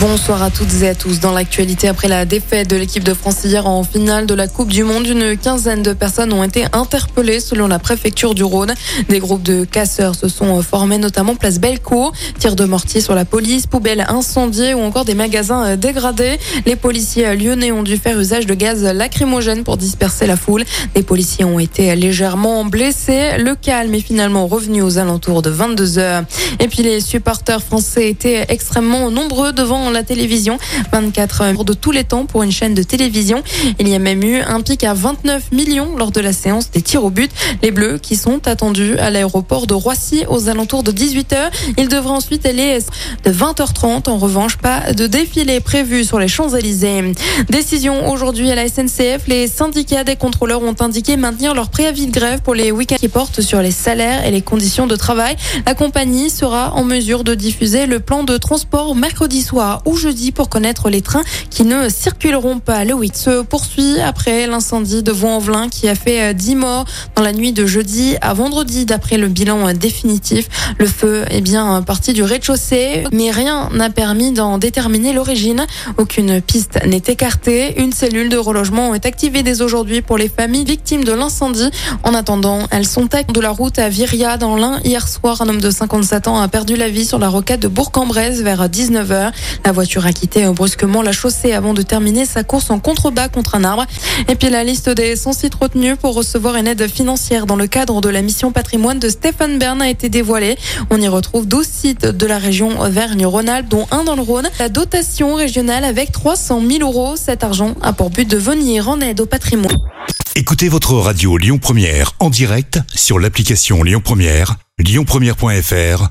Bonsoir à toutes et à tous. Dans l'actualité, après la défaite de l'équipe de France hier en finale de la Coupe du Monde, une quinzaine de personnes ont été interpellées selon la préfecture du Rhône. Des groupes de casseurs se sont formés, notamment place Bellecour. Tirs de mortier sur la police, poubelles incendiées ou encore des magasins dégradés. Les policiers lyonnais ont dû faire usage de gaz lacrymogène pour disperser la foule. Des policiers ont été légèrement blessés. Le calme est finalement revenu aux alentours de 22 heures. Et puis les supporters français étaient extrêmement nombreux devant la télévision. 24 heures de tous les temps pour une chaîne de télévision. Il y a même eu un pic à 29 millions lors de la séance des tirs au but. Les Bleus qui sont attendus à l'aéroport de Roissy aux alentours de 18h. Ils devraient ensuite aller de 20h30. En revanche, pas de défilé prévu sur les Champs-Élysées. Décision aujourd'hui à la SNCF. Les syndicats des contrôleurs ont indiqué maintenir leur préavis de grève pour les week-ends qui portent sur les salaires et les conditions de travail. La compagnie sera en mesure de diffuser le plan de transport mercredi soir ou jeudi pour connaître les trains qui ne circuleront pas. Le week se poursuit après l'incendie de Vaux-en-Velin qui a fait 10 euh, morts dans la nuit de jeudi à vendredi d'après le bilan euh, définitif. Le feu est bien parti du rez-de-chaussée, mais rien n'a permis d'en déterminer l'origine. Aucune piste n'est écartée. Une cellule de relogement est activée dès aujourd'hui pour les familles victimes de l'incendie. En attendant, elles sont à de la route à Viria dans l'Ain. Hier soir, un homme de 57 ans a perdu la vie sur la rocade de Bourg-en-Bresse vers 19h. La voiture a quitté brusquement la chaussée avant de terminer sa course en contrebas contre un arbre. Et puis la liste des 100 sites retenus pour recevoir une aide financière dans le cadre de la mission patrimoine de Stéphane Bern a été dévoilée. On y retrouve 12 sites de la région Auvergne-Rhône-Alpes, dont un dans le Rhône. La dotation régionale avec 300 000 euros. Cet argent a pour but de venir en aide au patrimoine. Écoutez votre radio Lyon Première en direct sur l'application Lyon Première, lyonpremière.fr